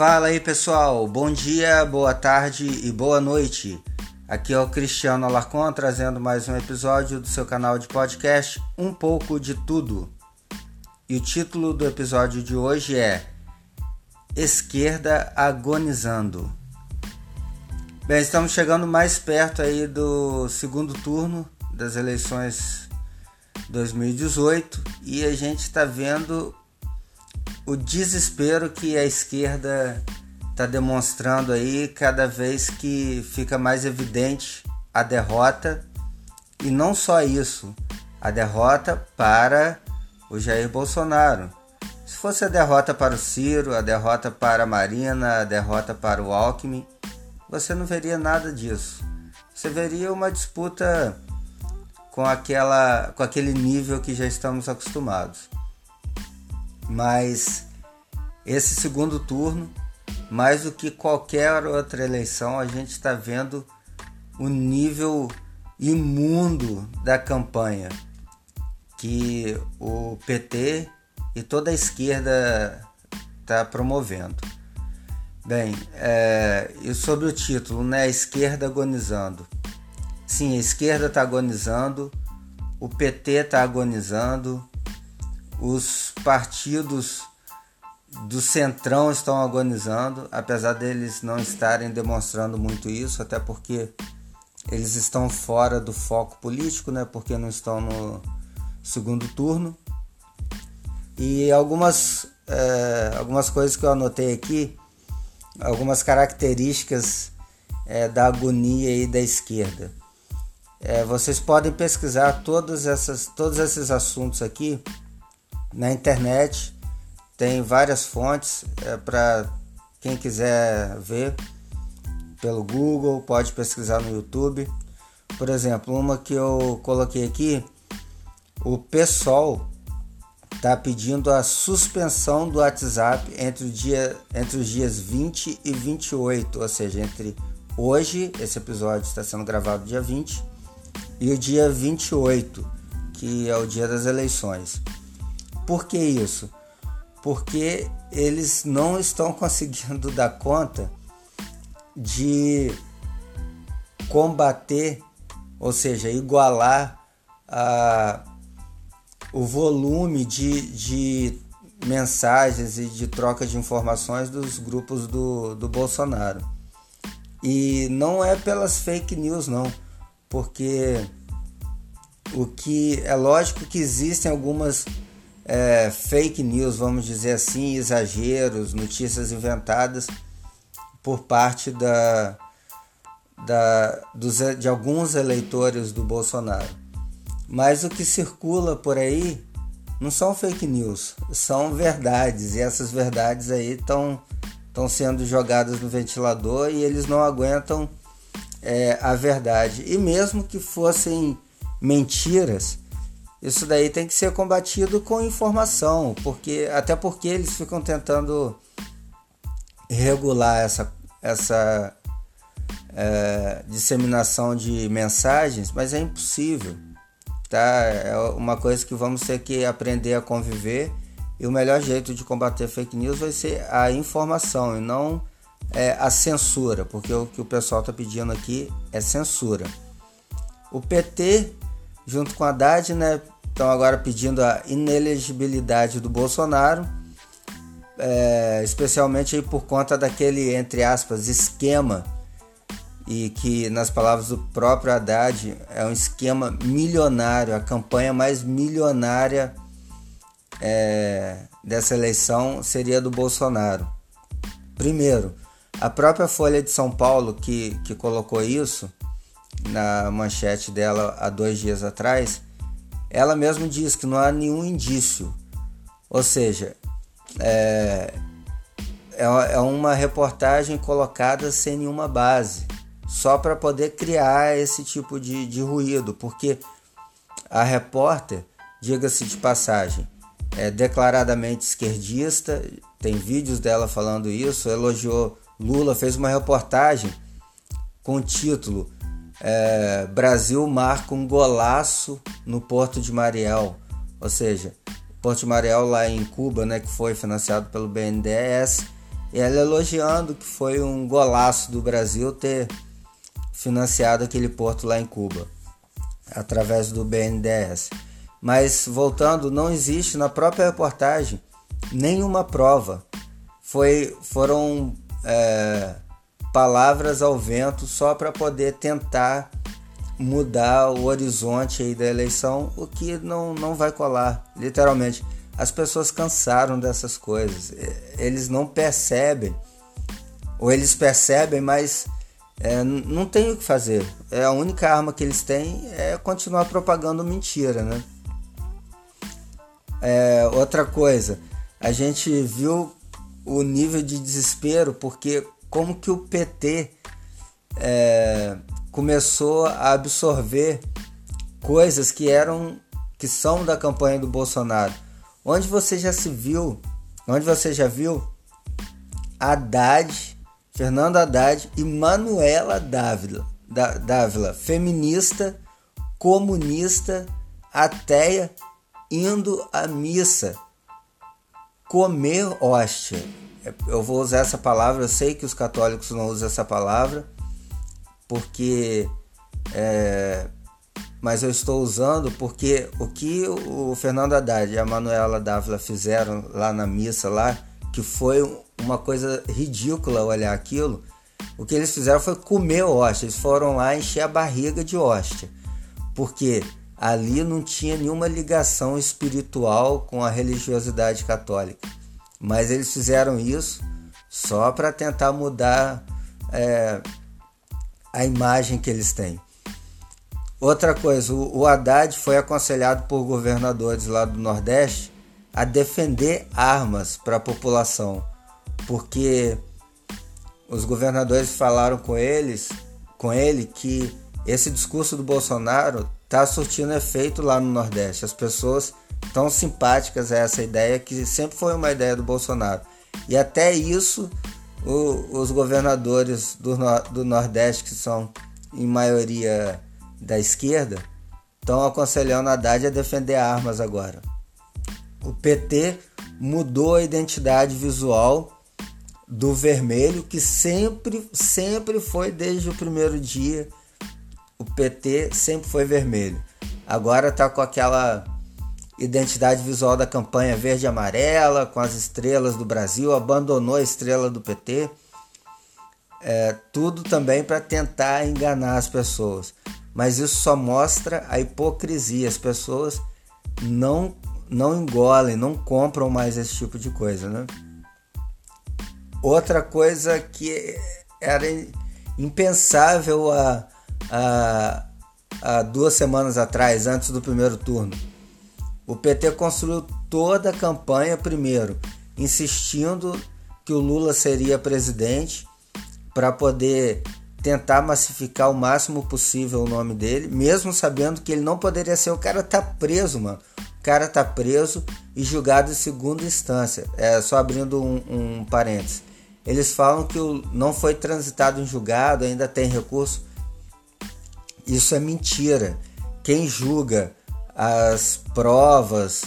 Fala aí pessoal, bom dia, boa tarde e boa noite. Aqui é o Cristiano Alarcon trazendo mais um episódio do seu canal de podcast Um pouco de tudo. E o título do episódio de hoje é Esquerda agonizando. Bem, estamos chegando mais perto aí do segundo turno das eleições 2018 e a gente está vendo o desespero que a esquerda está demonstrando aí cada vez que fica mais evidente a derrota e não só isso, a derrota para o Jair Bolsonaro. Se fosse a derrota para o Ciro, a derrota para a Marina, a derrota para o Alckmin, você não veria nada disso. Você veria uma disputa com aquela com aquele nível que já estamos acostumados. Mas esse segundo turno, mais do que qualquer outra eleição, a gente está vendo o nível imundo da campanha que o PT e toda a esquerda está promovendo. Bem, é, e sobre o título, né? A esquerda agonizando. Sim, a esquerda está agonizando, o PT está agonizando, os partidos do centrão estão agonizando, apesar deles não estarem demonstrando muito isso, até porque eles estão fora do foco político, né? Porque não estão no segundo turno. E algumas, é, algumas coisas que eu anotei aqui, algumas características é, da agonia e da esquerda. É, vocês podem pesquisar todas essas, todos esses assuntos aqui na internet. Tem várias fontes é, para quem quiser ver pelo Google, pode pesquisar no YouTube. Por exemplo, uma que eu coloquei aqui, o PSOL está pedindo a suspensão do WhatsApp entre, o dia, entre os dias 20 e 28, ou seja, entre hoje, esse episódio está sendo gravado dia 20, e o dia 28, que é o dia das eleições. Por que isso? Porque eles não estão conseguindo dar conta de combater, ou seja, igualar a, o volume de, de mensagens e de troca de informações dos grupos do, do Bolsonaro. E não é pelas fake news, não, porque o que é lógico que existem algumas é, fake news, vamos dizer assim, exageros, notícias inventadas por parte da, da, dos, de alguns eleitores do Bolsonaro. Mas o que circula por aí não são fake news, são verdades, e essas verdades aí estão sendo jogadas no ventilador e eles não aguentam é, a verdade. E mesmo que fossem mentiras, isso daí tem que ser combatido com informação, porque até porque eles ficam tentando regular essa, essa é, disseminação de mensagens, mas é impossível. Tá? É uma coisa que vamos ter que aprender a conviver e o melhor jeito de combater fake news vai ser a informação e não é, a censura, porque o que o pessoal está pedindo aqui é censura. O PT junto com a Haddad, né? Estão agora pedindo a inelegibilidade do Bolsonaro, é, especialmente por conta daquele, entre aspas, esquema, e que, nas palavras do próprio Haddad, é um esquema milionário, a campanha mais milionária é, dessa eleição seria do Bolsonaro. Primeiro, a própria Folha de São Paulo, que, que colocou isso, na manchete dela há dois dias atrás, ela mesma diz que não há nenhum indício. Ou seja, é, é, é uma reportagem colocada sem nenhuma base, só para poder criar esse tipo de, de ruído, porque a repórter, diga-se de passagem, é declaradamente esquerdista, tem vídeos dela falando isso, elogiou Lula, fez uma reportagem com o título é, Brasil marca um golaço no Porto de Mariel, ou seja, Porto de Mariel lá em Cuba, né, que foi financiado pelo BNDES E ela elogiando que foi um golaço do Brasil ter financiado aquele porto lá em Cuba, através do BNDES. Mas voltando, não existe na própria reportagem nenhuma prova. Foi, foram é, palavras ao vento só para poder tentar mudar o horizonte aí da eleição, o que não, não vai colar, literalmente. As pessoas cansaram dessas coisas, eles não percebem, ou eles percebem, mas é, não tem o que fazer. É a única arma que eles têm é continuar propagando mentira, né? É, outra coisa, a gente viu o nível de desespero porque como que o PT é, começou a absorver coisas que eram que são da campanha do Bolsonaro. Onde você já se viu, onde você já viu Haddad, Fernando Haddad e Manuela Dávila, Dávila, feminista, comunista, ateia, indo à missa, comer hóstia. Eu vou usar essa palavra, eu sei que os católicos não usam essa palavra, porque é, mas eu estou usando porque o que o Fernando Haddad e a Manuela Dávila fizeram lá na missa lá, que foi uma coisa ridícula olhar aquilo, o que eles fizeram foi comer hóstia, eles foram lá encher a barriga de hóstia, porque ali não tinha nenhuma ligação espiritual com a religiosidade católica, mas eles fizeram isso só para tentar mudar é, a imagem que eles têm. Outra coisa, o, Haddad foi aconselhado por governadores lá do Nordeste a defender armas para a população, porque os governadores falaram com eles, com ele que esse discurso do Bolsonaro está surtindo efeito lá no Nordeste. As pessoas estão simpáticas a essa ideia que sempre foi uma ideia do Bolsonaro. E até isso o, os governadores do, do Nordeste, que são em maioria da esquerda, estão aconselhando a Haddad a defender armas agora. O PT mudou a identidade visual do vermelho, que sempre, sempre foi desde o primeiro dia. O PT sempre foi vermelho. Agora está com aquela identidade visual da campanha verde e amarela, com as estrelas do Brasil, abandonou a estrela do PT. É, tudo também para tentar enganar as pessoas. Mas isso só mostra a hipocrisia. As pessoas não, não engolem, não compram mais esse tipo de coisa. Né? Outra coisa que era impensável há, há duas semanas atrás, antes do primeiro turno o PT construiu toda a campanha primeiro, insistindo que o Lula seria presidente para poder tentar massificar o máximo possível o nome dele, mesmo sabendo que ele não poderia ser. O cara tá preso, mano. O cara tá preso e julgado em segunda instância. É só abrindo um, um parênteses. Eles falam que o, não foi transitado em julgado, ainda tem recurso. Isso é mentira. Quem julga as provas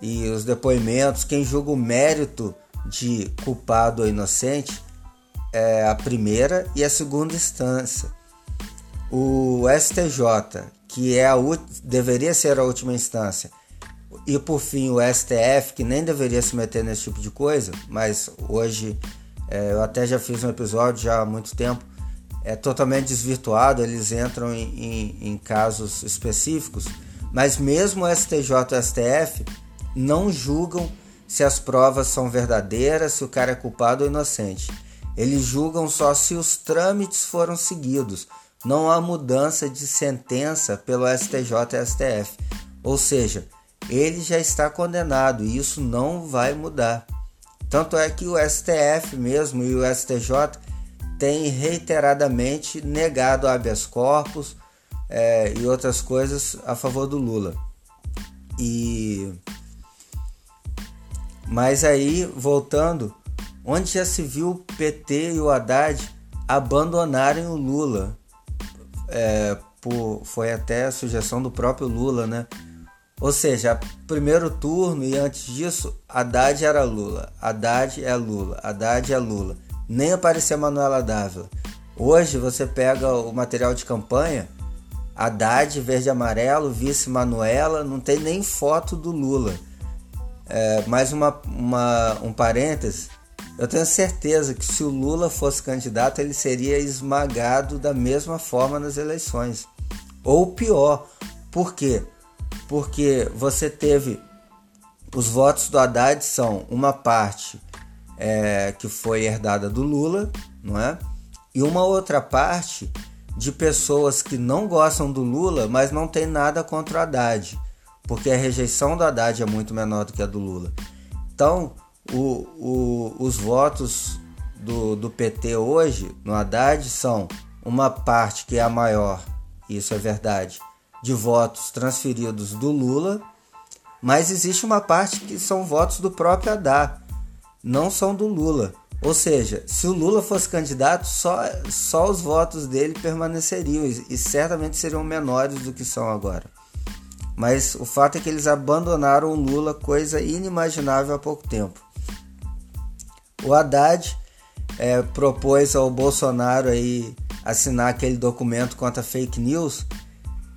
e os depoimentos, quem julga o mérito de culpado ou inocente é a primeira e a segunda instância. O STJ, que é a deveria ser a última instância, e por fim o STF, que nem deveria se meter nesse tipo de coisa, mas hoje é, eu até já fiz um episódio já há muito tempo, é totalmente desvirtuado, eles entram em, em, em casos específicos mas mesmo o STJ e o STF não julgam se as provas são verdadeiras, se o cara é culpado ou inocente. Eles julgam só se os trâmites foram seguidos. Não há mudança de sentença pelo STJ e STF. Ou seja, ele já está condenado e isso não vai mudar. Tanto é que o STF mesmo e o STJ têm reiteradamente negado habeas corpus, é, e outras coisas a favor do Lula. E mas aí voltando, onde já se viu o PT e o Haddad abandonarem o Lula? É, por, foi até a sugestão do próprio Lula, né? Ou seja, primeiro turno e antes disso, Haddad era Lula, Haddad é Lula, Haddad é Lula. Nem aparecia Manuela Dávila. Hoje você pega o material de campanha, Haddad, verde e amarelo, vice Manuela, não tem nem foto do Lula. É, mais uma, uma, um parêntese, eu tenho certeza que se o Lula fosse candidato, ele seria esmagado da mesma forma nas eleições. Ou pior, por quê? Porque você teve os votos do Haddad são uma parte é, que foi herdada do Lula, não é? E uma outra parte de pessoas que não gostam do Lula, mas não tem nada contra o Haddad, porque a rejeição do Haddad é muito menor do que a do Lula. Então, o, o, os votos do, do PT hoje no Haddad são uma parte que é a maior, isso é verdade, de votos transferidos do Lula, mas existe uma parte que são votos do próprio Haddad, não são do Lula. Ou seja, se o Lula fosse candidato, só, só os votos dele permaneceriam e, e certamente seriam menores do que são agora. Mas o fato é que eles abandonaram o Lula, coisa inimaginável há pouco tempo. O Haddad é, propôs ao Bolsonaro aí assinar aquele documento contra fake news,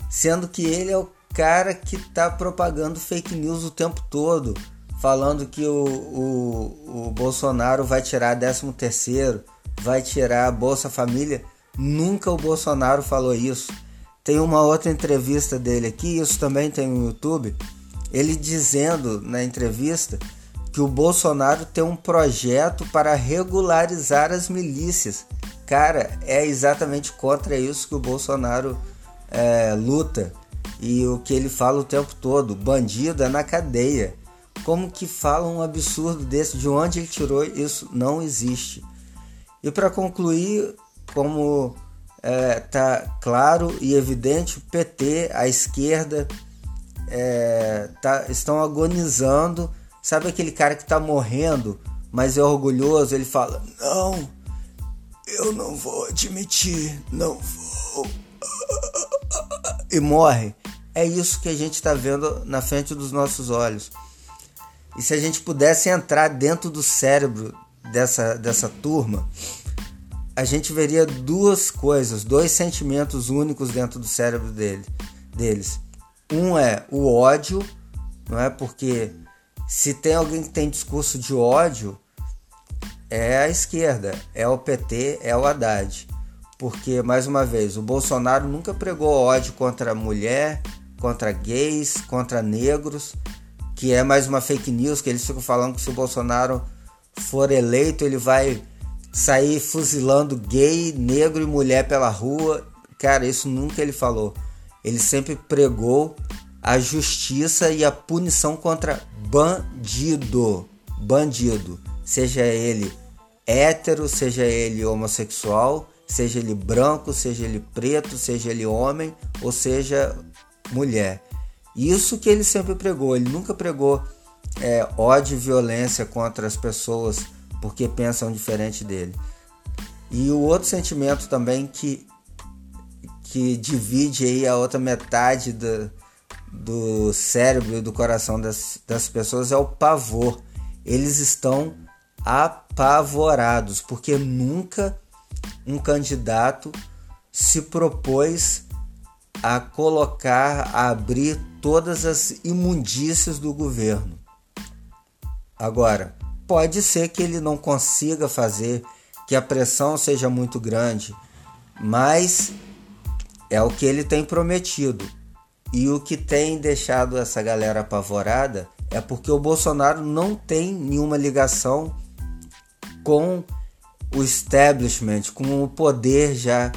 sendo que ele é o cara que está propagando fake news o tempo todo, falando que o, o, o Bolsonaro vai tirar 13 terceiro, vai tirar Bolsa Família. Nunca o Bolsonaro falou isso. Tem uma outra entrevista dele aqui, isso também tem no YouTube, ele dizendo na entrevista que o Bolsonaro tem um projeto para regularizar as milícias. Cara, é exatamente contra isso que o Bolsonaro é, luta. E o que ele fala o tempo todo: bandido é na cadeia. Como que fala um absurdo desse? De onde ele tirou isso? Não existe. E para concluir, como é, tá claro e evidente, o PT, a esquerda, é, tá, estão agonizando Sabe aquele cara que tá morrendo, mas é orgulhoso? Ele fala: Não, eu não vou admitir, não vou. E morre. É isso que a gente está vendo na frente dos nossos olhos. E se a gente pudesse entrar dentro do cérebro dessa, dessa turma, a gente veria duas coisas, dois sentimentos únicos dentro do cérebro dele, deles. Um é o ódio, não é? Porque se tem alguém que tem discurso de ódio, é a esquerda, é o PT, é o Haddad. Porque, mais uma vez, o Bolsonaro nunca pregou ódio contra mulher, contra gays, contra negros, que é mais uma fake news que eles ficam falando que se o Bolsonaro for eleito, ele vai sair fuzilando gay, negro e mulher pela rua. Cara, isso nunca ele falou. Ele sempre pregou a justiça e a punição contra bandido. Bandido. Seja ele hétero, seja ele homossexual, seja ele branco, seja ele preto, seja ele homem ou seja mulher. Isso que ele sempre pregou. Ele nunca pregou é, ódio e violência contra as pessoas porque pensam diferente dele. E o outro sentimento também que, que divide aí a outra metade da, do cérebro e do coração das, das pessoas é o pavor. Eles estão apavorados porque nunca um candidato se propôs a colocar, a abrir todas as imundícias do governo. Agora, pode ser que ele não consiga fazer, que a pressão seja muito grande, mas é o que ele tem prometido. E o que tem deixado essa galera apavorada é porque o Bolsonaro não tem nenhuma ligação com o establishment, com o poder já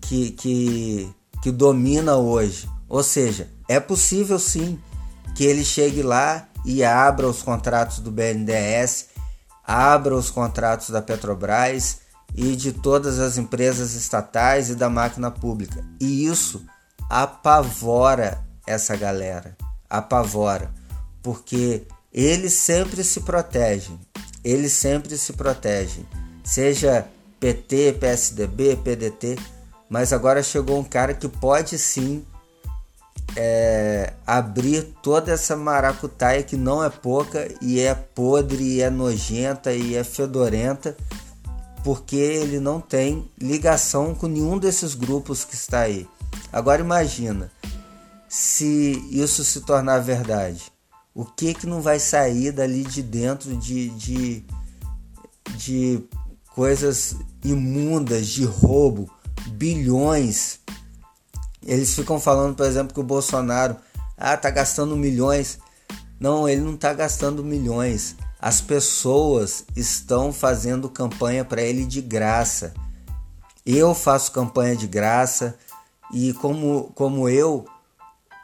que, que, que domina hoje. Ou seja, é possível sim que ele chegue lá e abra os contratos do BNDES, abra os contratos da Petrobras e de todas as empresas estatais e da máquina pública. E isso apavora essa galera, apavora, porque eles sempre se protegem, eles sempre se protegem, seja PT, PSDB, PDT, mas agora chegou um cara que pode sim é, abrir toda essa maracutaia que não é pouca e é podre, e é nojenta e é fedorenta, porque ele não tem ligação com nenhum desses grupos que está aí. Agora imagina se isso se tornar verdade. O que que não vai sair dali de dentro de, de, de coisas imundas, de roubo, bilhões. Eles ficam falando, por exemplo, que o Bolsonaro ah, tá gastando milhões. Não, ele não está gastando milhões. As pessoas estão fazendo campanha para ele de graça. Eu faço campanha de graça e como, como eu,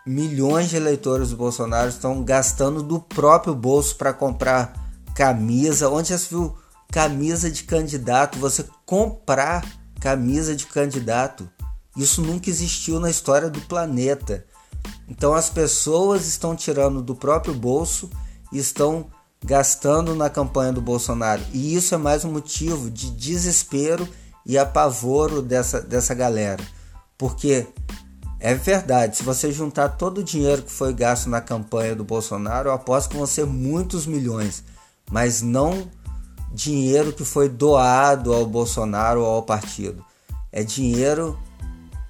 milhões de eleitores do Bolsonaro estão gastando do próprio bolso para comprar camisa. Onde já se viu camisa de candidato? Você comprar camisa de candidato. Isso nunca existiu na história do planeta. Então as pessoas estão tirando do próprio bolso e estão gastando na campanha do Bolsonaro. E isso é mais um motivo de desespero e apavoro dessa, dessa galera. Porque é verdade, se você juntar todo o dinheiro que foi gasto na campanha do Bolsonaro, eu aposto que vão ser muitos milhões, mas não dinheiro que foi doado ao Bolsonaro ou ao partido. É dinheiro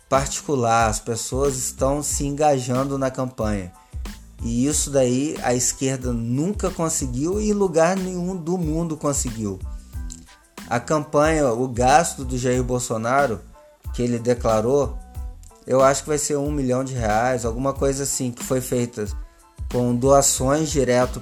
particular, as pessoas estão se engajando na campanha. E isso daí a esquerda nunca conseguiu e lugar nenhum do mundo conseguiu. A campanha, o gasto do Jair Bolsonaro, que ele declarou, eu acho que vai ser um milhão de reais, alguma coisa assim, que foi feita com doações direto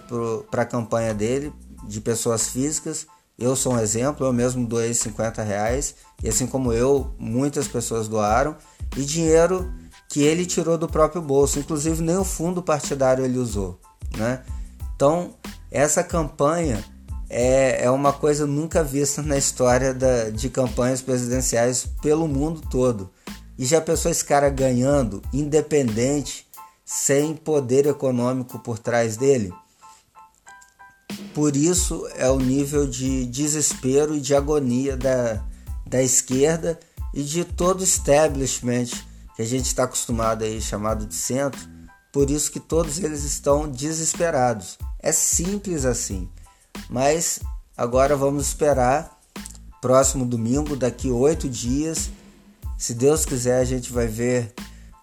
para a campanha dele, de pessoas físicas. Eu sou um exemplo, eu mesmo doei 50 reais, e assim como eu, muitas pessoas doaram, e dinheiro que ele tirou do próprio bolso, inclusive nem o fundo partidário ele usou, né? Então, essa campanha é, é uma coisa nunca vista na história da, de campanhas presidenciais pelo mundo todo. E já pensou esse cara ganhando, independente, sem poder econômico por trás dele? Por isso é o nível de desespero e de agonia da, da esquerda e de todo o establishment que a gente está acostumado aí chamado de centro. Por isso que todos eles estão desesperados. É simples assim. Mas agora vamos esperar próximo domingo, daqui oito dias se Deus quiser, a gente vai ver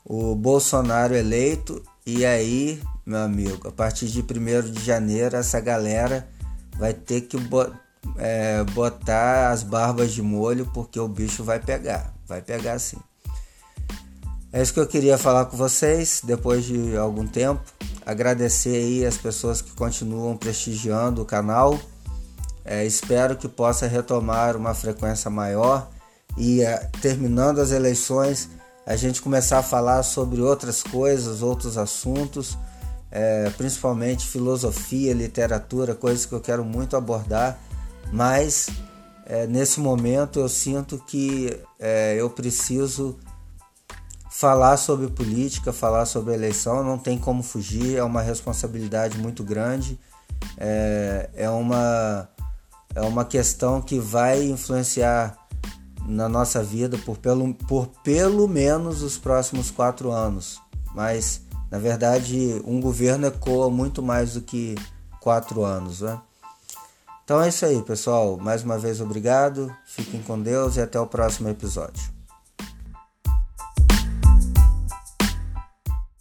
o Bolsonaro eleito e aí, meu amigo, a partir de 1 de janeiro, essa galera vai ter que é, botar as barbas de molho porque o bicho vai pegar, vai pegar sim. É isso que eu queria falar com vocês depois de algum tempo. Agradecer aí as pessoas que continuam prestigiando o canal. É, espero que possa retomar uma frequência maior e uh, terminando as eleições a gente começar a falar sobre outras coisas, outros assuntos, é, principalmente filosofia, literatura, coisas que eu quero muito abordar, mas é, nesse momento eu sinto que é, eu preciso falar sobre política, falar sobre eleição, não tem como fugir, é uma responsabilidade muito grande, é, é, uma, é uma questão que vai influenciar na nossa vida por pelo, por pelo menos os próximos quatro anos. Mas, na verdade, um governo ecoa muito mais do que quatro anos. Né? Então é isso aí, pessoal. Mais uma vez, obrigado. Fiquem com Deus e até o próximo episódio.